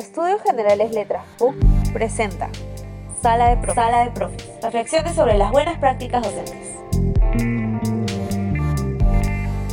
Estudios Generales Letras PUC presenta Sala de, Profes. Sala de Profes. Reflexiones sobre las buenas prácticas docentes.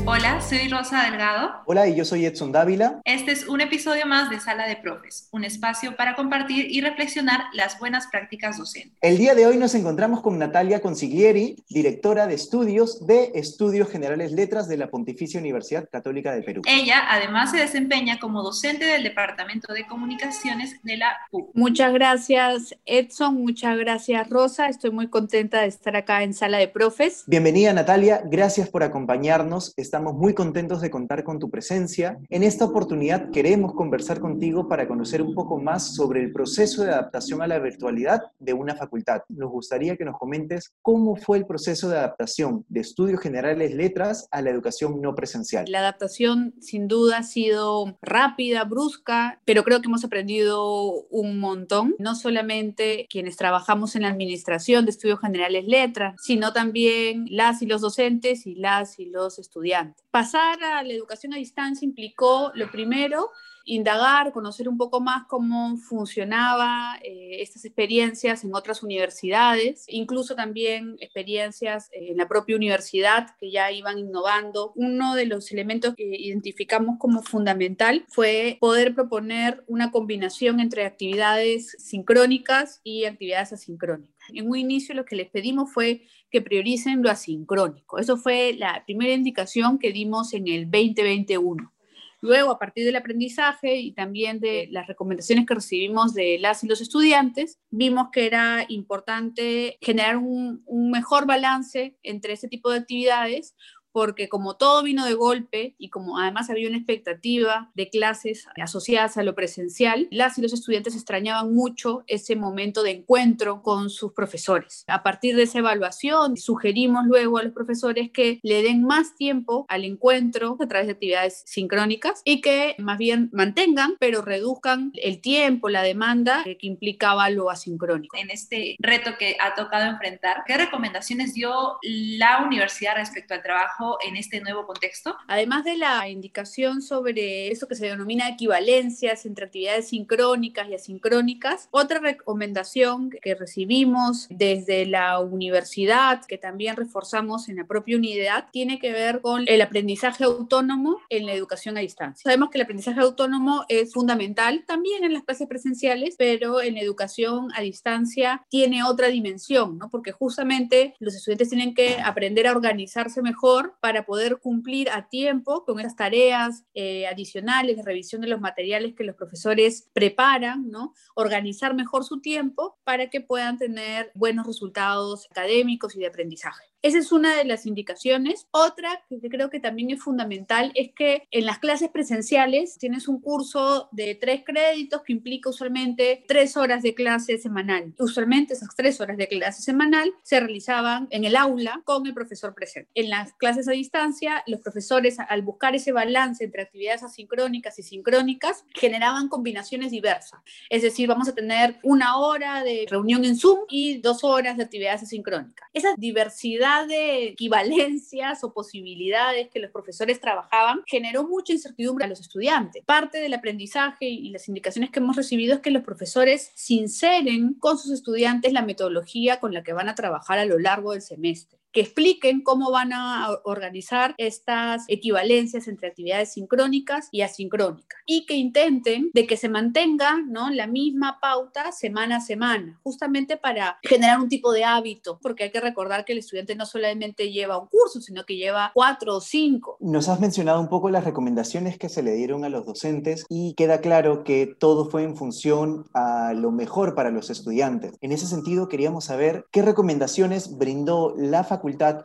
Hola, soy Rosa Delgado. Hola, y yo soy Edson Dávila. Este es un episodio más de Sala de Profes, un espacio para compartir y reflexionar las buenas prácticas docentes. El día de hoy nos encontramos con Natalia Consiglieri, directora de estudios de Estudios Generales Letras de la Pontificia Universidad Católica del Perú. Ella además se desempeña como docente del Departamento de Comunicaciones de la PUC. Muchas gracias, Edson. Muchas gracias, Rosa. Estoy muy contenta de estar acá en Sala de Profes. Bienvenida, Natalia. Gracias por acompañarnos. Estamos muy contentos de contar con tu presencia. En esta oportunidad queremos conversar contigo para conocer un poco más sobre el proceso de adaptación a la virtualidad de una facultad. Nos gustaría que nos comentes cómo fue el proceso de adaptación de Estudios Generales Letras a la educación no presencial. La adaptación sin duda ha sido rápida, brusca, pero creo que hemos aprendido un montón, no solamente quienes trabajamos en la administración de Estudios Generales Letras, sino también las y los docentes y las y los estudiantes. Pasar a la educación a distancia implicó, lo primero, indagar, conocer un poco más cómo funcionaba eh, estas experiencias en otras universidades, incluso también experiencias en la propia universidad que ya iban innovando. Uno de los elementos que identificamos como fundamental fue poder proponer una combinación entre actividades sincrónicas y actividades asincrónicas. En un inicio lo que les pedimos fue que prioricen lo asincrónico. Eso fue la primera indicación que dimos en el 2021. Luego, a partir del aprendizaje y también de las recomendaciones que recibimos de las y los estudiantes, vimos que era importante generar un, un mejor balance entre ese tipo de actividades porque como todo vino de golpe y como además había una expectativa de clases asociadas a lo presencial, las y los estudiantes extrañaban mucho ese momento de encuentro con sus profesores. A partir de esa evaluación, sugerimos luego a los profesores que le den más tiempo al encuentro a través de actividades sincrónicas y que más bien mantengan, pero reduzcan el tiempo, la demanda que implicaba lo asincrónico. En este reto que ha tocado enfrentar, ¿qué recomendaciones dio la universidad respecto al trabajo en este nuevo contexto? Además de la indicación sobre eso que se denomina equivalencias entre actividades sincrónicas y asincrónicas, otra recomendación que recibimos desde la universidad, que también reforzamos en la propia unidad, tiene que ver con el aprendizaje autónomo en la educación a distancia. Sabemos que el aprendizaje autónomo es fundamental también en las clases presenciales, pero en la educación a distancia tiene otra dimensión, ¿no? porque justamente los estudiantes tienen que aprender a organizarse mejor para poder cumplir a tiempo con esas tareas eh, adicionales de revisión de los materiales que los profesores preparan, ¿no? Organizar mejor su tiempo para que puedan tener buenos resultados académicos y de aprendizaje. Esa es una de las indicaciones. Otra que creo que también es fundamental es que en las clases presenciales tienes un curso de tres créditos que implica usualmente tres horas de clase semanal. Usualmente esas tres horas de clase semanal se realizaban en el aula con el profesor presente. En las clases a distancia, los profesores al buscar ese balance entre actividades asincrónicas y sincrónicas generaban combinaciones diversas. Es decir, vamos a tener una hora de reunión en Zoom y dos horas de actividades asincrónicas. Esa diversidad de equivalencias o posibilidades que los profesores trabajaban generó mucha incertidumbre a los estudiantes. Parte del aprendizaje y las indicaciones que hemos recibido es que los profesores sinceren con sus estudiantes la metodología con la que van a trabajar a lo largo del semestre que expliquen cómo van a organizar estas equivalencias entre actividades sincrónicas y asincrónicas y que intenten de que se mantenga ¿no? la misma pauta semana a semana, justamente para generar un tipo de hábito, porque hay que recordar que el estudiante no solamente lleva un curso, sino que lleva cuatro o cinco. Nos has mencionado un poco las recomendaciones que se le dieron a los docentes y queda claro que todo fue en función a lo mejor para los estudiantes. En ese sentido, queríamos saber qué recomendaciones brindó la facultad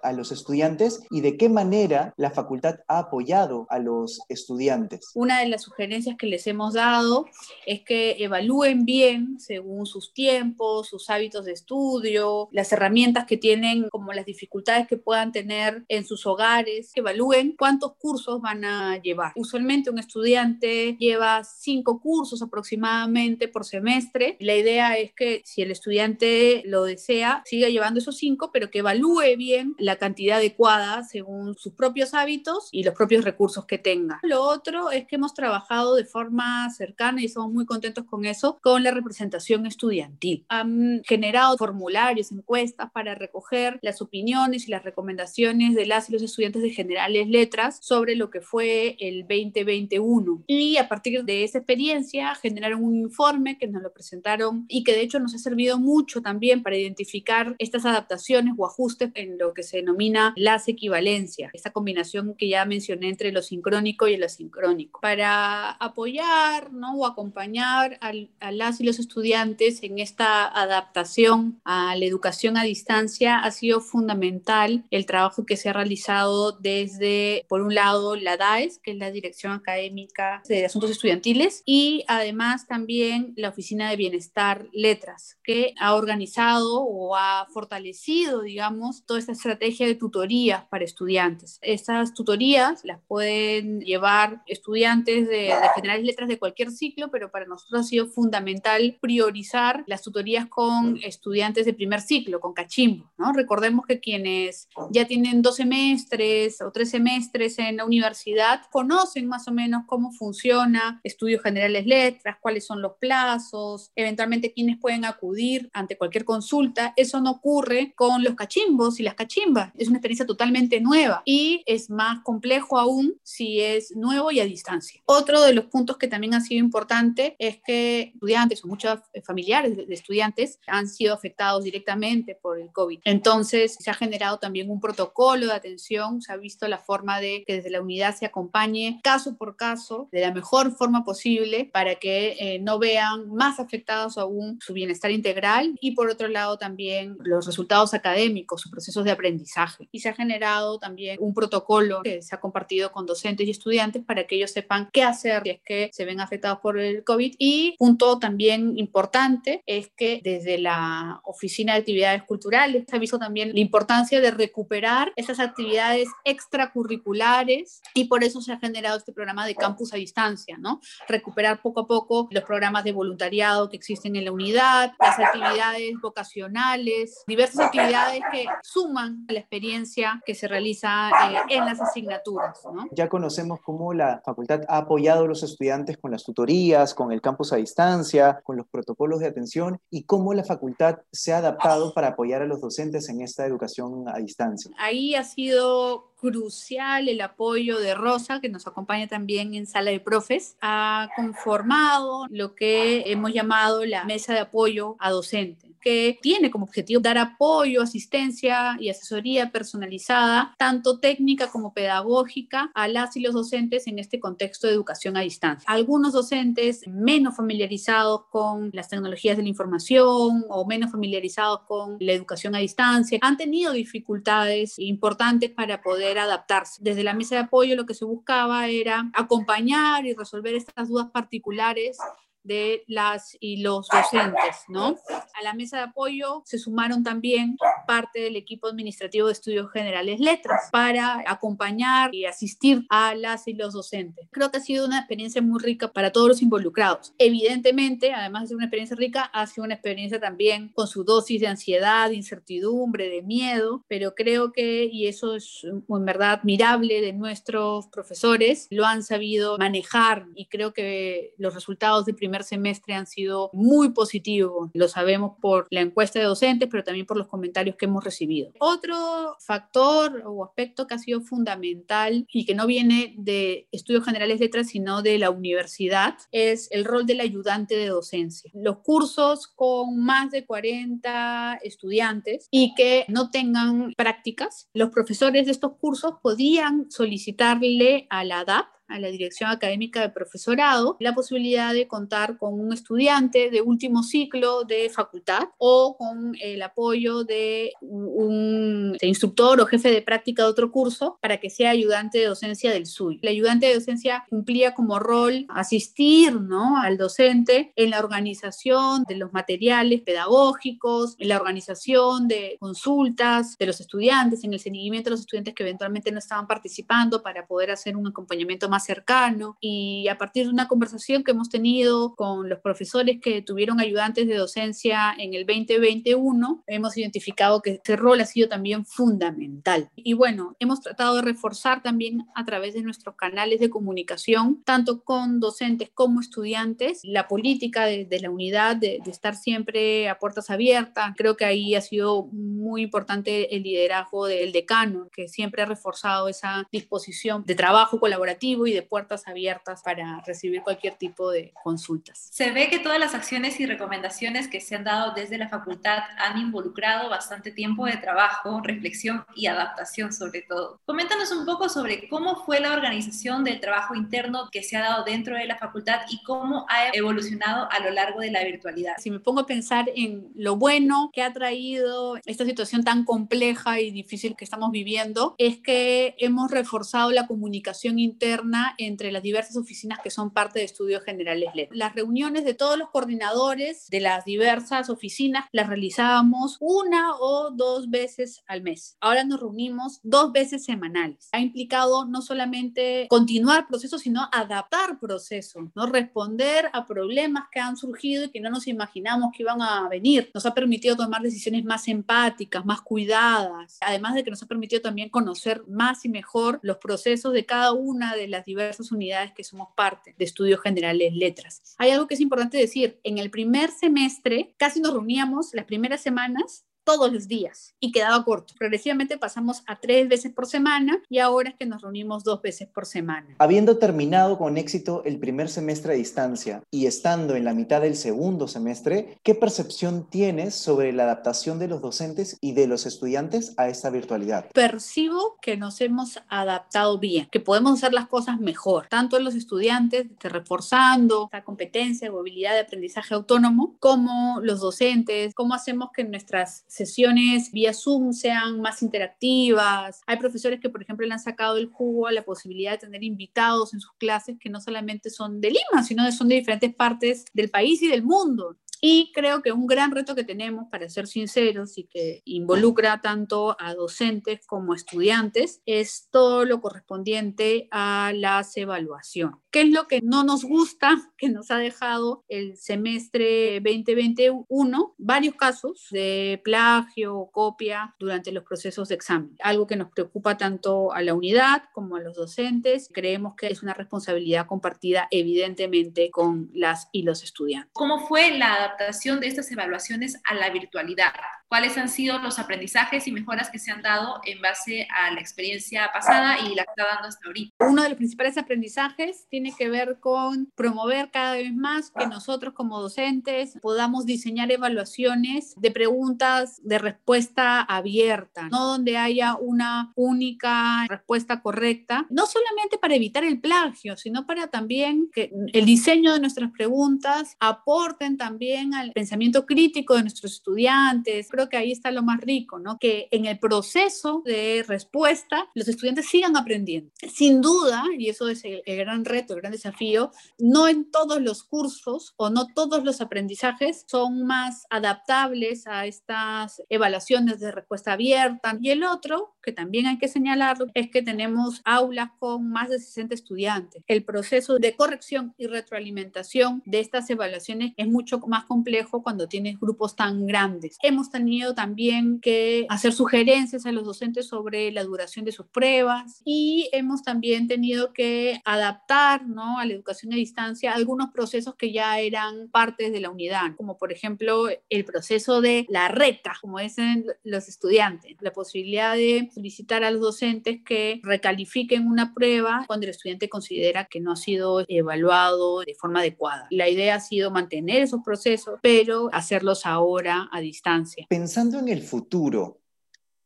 a los estudiantes y de qué manera la facultad ha apoyado a los estudiantes. Una de las sugerencias que les hemos dado es que evalúen bien según sus tiempos, sus hábitos de estudio, las herramientas que tienen, como las dificultades que puedan tener en sus hogares, que evalúen cuántos cursos van a llevar. Usualmente un estudiante lleva cinco cursos aproximadamente por semestre. La idea es que si el estudiante lo desea, siga llevando esos cinco, pero que evalúe bien bien la cantidad adecuada según sus propios hábitos y los propios recursos que tenga. Lo otro es que hemos trabajado de forma cercana y somos muy contentos con eso, con la representación estudiantil. Han generado formularios, encuestas para recoger las opiniones y las recomendaciones de las y los estudiantes de generales letras sobre lo que fue el 2021. Y a partir de esa experiencia generaron un informe que nos lo presentaron y que de hecho nos ha servido mucho también para identificar estas adaptaciones o ajustes en lo que se denomina las equivalencias, esta combinación que ya mencioné entre lo sincrónico y el asincrónico, para apoyar ¿no? o acompañar a las y los estudiantes en esta adaptación a la educación a distancia ha sido fundamental el trabajo que se ha realizado desde, por un lado, la DAES, que es la Dirección Académica de Asuntos Estudiantiles, y además también la Oficina de Bienestar Letras, que ha organizado o ha fortalecido, digamos, toda esta estrategia de tutorías para estudiantes. Estas tutorías las pueden llevar estudiantes de, de generales letras de cualquier ciclo, pero para nosotros ha sido fundamental priorizar las tutorías con estudiantes de primer ciclo, con cachimbo, ¿no? Recordemos que quienes ya tienen dos semestres o tres semestres en la universidad conocen más o menos cómo funciona estudios generales letras, cuáles son los plazos, eventualmente quiénes pueden acudir ante cualquier consulta. Eso no ocurre con los cachimbos y las cachimbas. Es una experiencia totalmente nueva y es más complejo aún si es nuevo y a distancia. Otro de los puntos que también ha sido importante es que estudiantes o muchos familiares de estudiantes han sido afectados directamente por el COVID. Entonces, se ha generado también un protocolo de atención, se ha visto la forma de que desde la unidad se acompañe caso por caso de la mejor forma posible para que eh, no vean más afectados aún su bienestar integral y por otro lado también los resultados académicos, sus procesos de aprendizaje. Y se ha generado también un protocolo que se ha compartido con docentes y estudiantes para que ellos sepan qué hacer si es que se ven afectados por el COVID. Y punto también importante es que desde la Oficina de Actividades Culturales se ha visto también la importancia de recuperar esas actividades extracurriculares y por eso se ha generado este programa de campus a distancia, ¿no? Recuperar poco a poco los programas de voluntariado que existen en la unidad, las actividades vocacionales, diversas actividades que suman a la experiencia que se realiza eh, en las asignaturas, ¿no? Ya conocemos cómo la facultad ha apoyado a los estudiantes con las tutorías, con el campus a distancia, con los protocolos de atención y cómo la facultad se ha adaptado para apoyar a los docentes en esta educación a distancia. Ahí ha sido crucial el apoyo de Rosa, que nos acompaña también en sala de profes. Ha conformado lo que hemos llamado la mesa de apoyo a docentes que tiene como objetivo dar apoyo, asistencia y asesoría personalizada, tanto técnica como pedagógica, a las y los docentes en este contexto de educación a distancia. Algunos docentes menos familiarizados con las tecnologías de la información o menos familiarizados con la educación a distancia han tenido dificultades importantes para poder adaptarse. Desde la mesa de apoyo lo que se buscaba era acompañar y resolver estas dudas particulares de las y los docentes, ¿no? A la mesa de apoyo se sumaron también parte del equipo administrativo de estudios generales letras para acompañar y asistir a las y los docentes. Creo que ha sido una experiencia muy rica para todos los involucrados. Evidentemente, además de ser una experiencia rica, ha sido una experiencia también con su dosis de ansiedad, de incertidumbre, de miedo, pero creo que, y eso es en verdad admirable de nuestros profesores, lo han sabido manejar y creo que los resultados de primer semestre han sido muy positivos. Lo sabemos por la encuesta de docentes, pero también por los comentarios que hemos recibido. Otro factor o aspecto que ha sido fundamental y que no viene de estudios generales letras, sino de la universidad, es el rol del ayudante de docencia. Los cursos con más de 40 estudiantes y que no tengan prácticas, los profesores de estos cursos podían solicitarle a la DAP a la Dirección Académica de Profesorado la posibilidad de contar con un estudiante de último ciclo de facultad o con el apoyo de un instructor o jefe de práctica de otro curso para que sea ayudante de docencia del suyo. El ayudante de docencia cumplía como rol asistir ¿no? al docente en la organización de los materiales pedagógicos, en la organización de consultas de los estudiantes, en el seguimiento de los estudiantes que eventualmente no estaban participando para poder hacer un acompañamiento más más cercano y a partir de una conversación que hemos tenido con los profesores que tuvieron ayudantes de docencia en el 2021, hemos identificado que este rol ha sido también fundamental. Y bueno, hemos tratado de reforzar también a través de nuestros canales de comunicación, tanto con docentes como estudiantes, la política de, la unidad de, de estar siempre a puertas abiertas. Creo que ahí ha sido muy importante el liderazgo del decano, que siempre ha reforzado esa disposición de trabajo colaborativo y de puertas abiertas para recibir cualquier tipo de consultas. Se ve que todas las acciones y recomendaciones que se han dado desde la facultad han involucrado bastante tiempo de trabajo, reflexión y adaptación sobre todo. Coméntanos un poco sobre cómo fue la organización del trabajo interno que se ha dado dentro de la facultad y cómo ha evolucionado a lo largo de la virtualidad. Si me pongo a pensar en lo bueno que ha traído esta situación tan compleja y difícil que estamos viviendo, es que hemos reforzado la comunicación interna entre las diversas oficinas que son parte de Estudios Generales LED. Las reuniones de todos los coordinadores de las diversas oficinas las realizábamos una o dos veces al mes. Ahora nos reunimos dos veces semanales. Ha implicado no solamente continuar procesos, sino adaptar procesos, ¿no? responder a problemas que han surgido y que no nos imaginamos que iban a venir. Nos ha permitido tomar decisiones más empáticas, más cuidadas, además de que nos ha permitido también conocer más y mejor los procesos de cada una de las diversas unidades que somos parte de Estudios Generales Letras. Hay algo que es importante decir, en el primer semestre casi nos reuníamos las primeras semanas todos los días y quedaba corto. Progresivamente pasamos a tres veces por semana y ahora es que nos reunimos dos veces por semana. Habiendo terminado con éxito el primer semestre a distancia y estando en la mitad del segundo semestre, ¿qué percepción tienes sobre la adaptación de los docentes y de los estudiantes a esta virtualidad? Percibo que nos hemos adaptado bien, que podemos hacer las cosas mejor, tanto los estudiantes reforzando la competencia o habilidad de aprendizaje autónomo, como los docentes, cómo hacemos que nuestras sesiones vía Zoom sean más interactivas. Hay profesores que, por ejemplo, le han sacado el jugo a la posibilidad de tener invitados en sus clases que no solamente son de Lima, sino son de diferentes partes del país y del mundo. Y creo que un gran reto que tenemos, para ser sinceros, y que involucra tanto a docentes como a estudiantes, es todo lo correspondiente a las evaluaciones. ¿Qué es lo que no nos gusta que nos ha dejado el semestre 2021? Varios casos de plagio o copia durante los procesos de examen. Algo que nos preocupa tanto a la unidad como a los docentes. Creemos que es una responsabilidad compartida evidentemente con las y los estudiantes. ¿Cómo fue la adaptación de estas evaluaciones a la virtualidad? ¿Cuáles han sido los aprendizajes y mejoras que se han dado en base a la experiencia pasada y la que está dando hasta ahorita? Uno de los principales aprendizajes tiene que ver con promover cada vez más que nosotros como docentes podamos diseñar evaluaciones de preguntas de respuesta abierta, no donde haya una única respuesta correcta, no solamente para evitar el plagio, sino para también que el diseño de nuestras preguntas aporten también al pensamiento crítico de nuestros estudiantes. Creo que ahí está lo más rico, ¿no? Que en el proceso de respuesta los estudiantes sigan aprendiendo. Sin duda, y eso es el, gran reto, el gran desafío, no en todos los cursos o no todos los aprendizajes son más adaptables a estas evaluaciones de respuesta abierta. Y el otro, que también hay que señalarlo, es que tenemos aulas con más de 60 estudiantes. El proceso de corrección y retroalimentación de estas evaluaciones es mucho más complejo cuando tienes grupos tan grandes. Hemos tenido también que hacer sugerencias a los docentes sobre la duración de sus pruebas y hemos también tenido que adaptar ¿no? a la educación a distancia algunos procesos que ya eran partes de la unidad, como por ejemplo el proceso de la reta, como dicen los estudiantes, la posibilidad de solicitar a los docentes que recalifiquen una prueba cuando el estudiante considera que no ha sido evaluado de forma adecuada. La idea ha sido mantener esos procesos pero hacerlos ahora a distancia. Pensando en el futuro,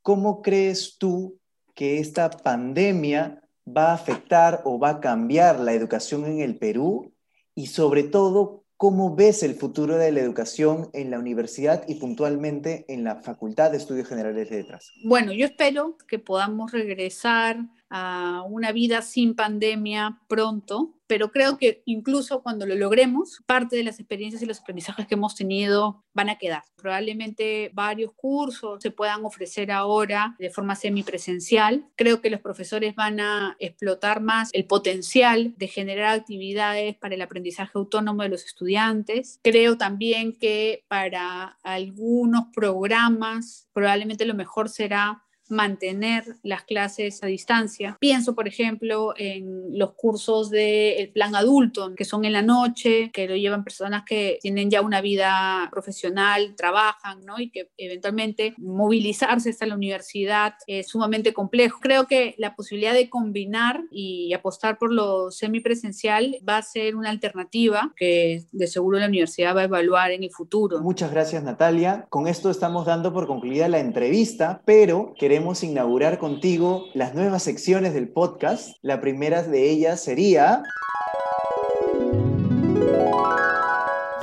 ¿cómo crees tú que esta pandemia va a afectar o va a cambiar la educación en el Perú? Y sobre todo, ¿cómo ves el futuro de la educación en la universidad y puntualmente en la Facultad de Estudios Generales de Letras? Bueno, yo espero que podamos regresar a una vida sin pandemia pronto, pero creo que incluso cuando lo logremos, parte de las experiencias y los aprendizajes que hemos tenido van a quedar. Probablemente varios cursos se puedan ofrecer ahora de forma semipresencial. Creo que los profesores van a explotar más el potencial de generar actividades para el aprendizaje autónomo de los estudiantes. Creo también que para algunos programas probablemente lo mejor será mantener las clases a distancia. Pienso, por ejemplo, en los cursos del plan adulto, que son en la noche, que lo llevan personas que tienen ya una vida profesional, trabajan, ¿no? Y que eventualmente movilizarse hasta la universidad es sumamente complejo. Creo que la posibilidad de combinar y apostar por lo semipresencial va a ser una alternativa que de seguro la universidad va a evaluar en el futuro. Muchas gracias, Natalia. Con esto estamos dando por concluida la entrevista, pero queremos queremos inaugurar contigo las nuevas secciones del podcast. La primera de ellas sería...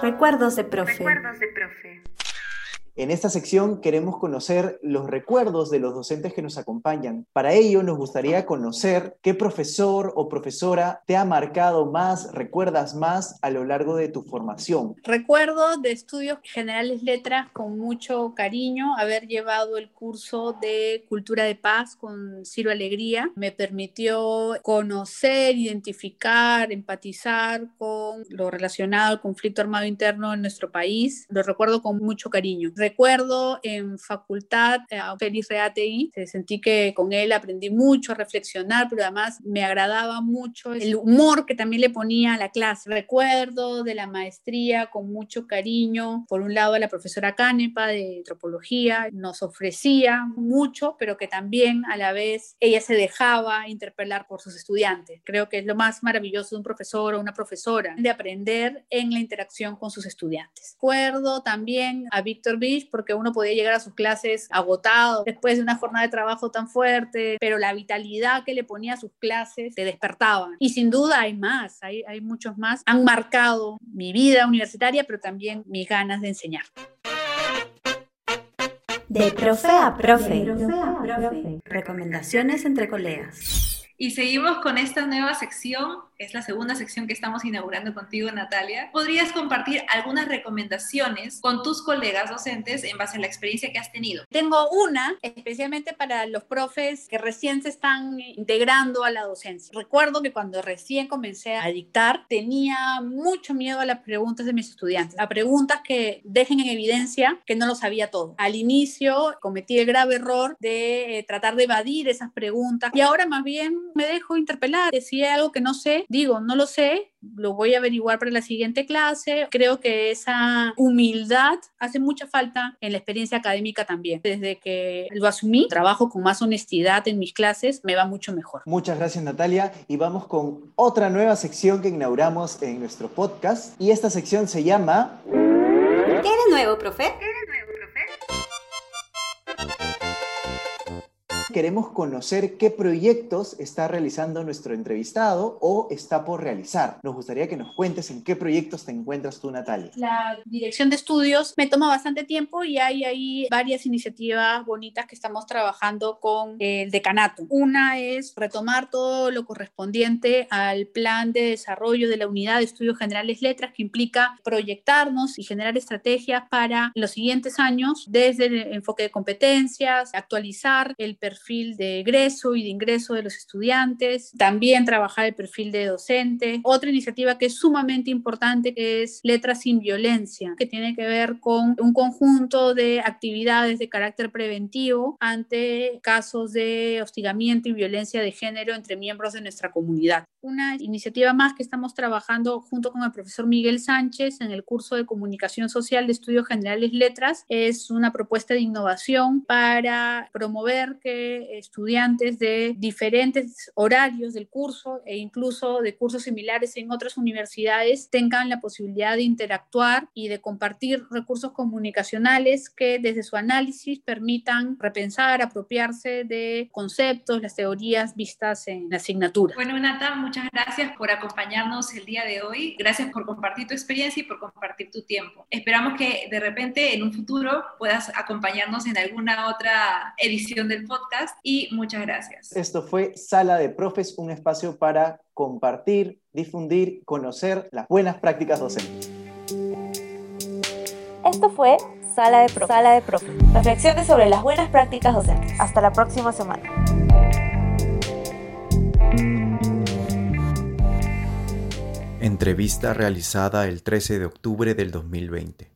Recuerdos de profe. Recuerdos de profe. En esta sección queremos conocer los recuerdos de los docentes que nos acompañan. Para ello nos gustaría conocer qué profesor o profesora te ha marcado más, recuerdas más a lo largo de tu formación. Recuerdo de estudios generales letras con mucho cariño haber llevado el curso de Cultura de Paz con Ciro Alegría. Me permitió conocer, identificar, empatizar con lo relacionado al conflicto armado interno en nuestro país. Lo recuerdo con mucho cariño Recuerdo en facultad eh, a Félix Reatei, sentí que con él aprendí mucho a reflexionar, pero además me agradaba mucho el humor que también le ponía a la clase. Recuerdo de la maestría con mucho cariño, por un lado la profesora Canepa de antropología, nos ofrecía mucho, pero que también a la vez ella se dejaba interpelar por sus estudiantes. Creo que es lo más maravilloso de un profesor o una profesora, de aprender en la interacción con sus estudiantes. Recuerdo también a Víctor Porque uno podía llegar a sus clases agotado después de una jornada de trabajo tan fuerte, pero la vitalidad que le ponía a sus clases te despertaba. Y sin duda hay más, hay, hay muchos más. Han marcado mi vida universitaria, pero también mis ganas de enseñar. De profe a profe. De profe a profe. Recomendaciones entre colegas. Y seguimos con esta nueva sección, es la segunda sección que estamos inaugurando contigo, Natalia. ¿Podrías compartir algunas recomendaciones con tus colegas docentes en base a la experiencia que has tenido? Tengo una, especialmente para los profes que recién se están integrando a la docencia. Recuerdo que cuando recién comencé a dictar, tenía mucho miedo a las preguntas de mis estudiantes, a preguntas que dejen en evidencia que no lo sabía todo. Al inicio cometí el grave error de eh, tratar de evadir esas preguntas y ahora más bien me dejo interpelar. Si algo que no sé, digo, no lo sé, lo voy a averiguar para la siguiente clase. Creo que esa humildad hace mucha falta en la experiencia académica también. Desde que lo asumí, trabajo con más honestidad en mis clases, me va mucho mejor. Muchas gracias Natalia y vamos con otra nueva sección que inauguramos en nuestro podcast y esta sección se llama... ¿Qué de nuevo, profe? Queremos conocer qué proyectos está realizando nuestro entrevistado o está por realizar. Nos gustaría que nos cuentes en qué proyectos te encuentras tú, Natalia. La dirección de estudios me toma bastante tiempo y hay ahí varias iniciativas bonitas que estamos trabajando con el decanato. Una es retomar todo lo correspondiente al plan de desarrollo de la unidad de estudios generales letras que implica proyectarnos y generar estrategias para los siguientes años desde el enfoque de competencias, actualizar el perfil perfil de egreso y de ingreso de los estudiantes, también trabajar el perfil de docente. Otra iniciativa que es sumamente importante es Letras sin Violencia, que tiene que ver con un conjunto de actividades de carácter preventivo ante casos de hostigamiento y violencia de género entre miembros de nuestra comunidad. Una iniciativa más que estamos trabajando junto con el profesor Miguel Sánchez en el curso de Comunicación Social de Estudios Generales Letras es una propuesta de innovación para promover que estudiantes de diferentes horarios del curso e incluso de cursos similares en otras universidades tengan la posibilidad de interactuar y de compartir recursos comunicacionales que desde su análisis permitan repensar, apropiarse de conceptos, las teorías vistas en la asignatura. Bueno, Nata, muchas gracias por acompañarnos el día de hoy. Gracias por compartir tu experiencia y por compartir tu tiempo. Esperamos que de repente en un futuro puedas acompañarnos en alguna otra edición del podcast podcast y muchas gracias. Esto fue Sala de Profes, un espacio para compartir, difundir, conocer las buenas prácticas docentes. Esto fue Sala de Profes. Sala de Profes. Reflexiones sobre las buenas prácticas docentes. Hasta la próxima semana. Entrevista realizada el 13 de octubre del 2020.